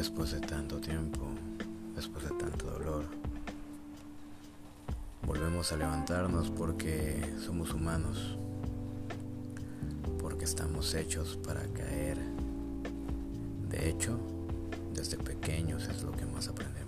después de tanto tiempo, después de tanto dolor. Volvemos a levantarnos porque somos humanos, porque estamos hechos para caer. De hecho, desde pequeños es lo que más aprendemos.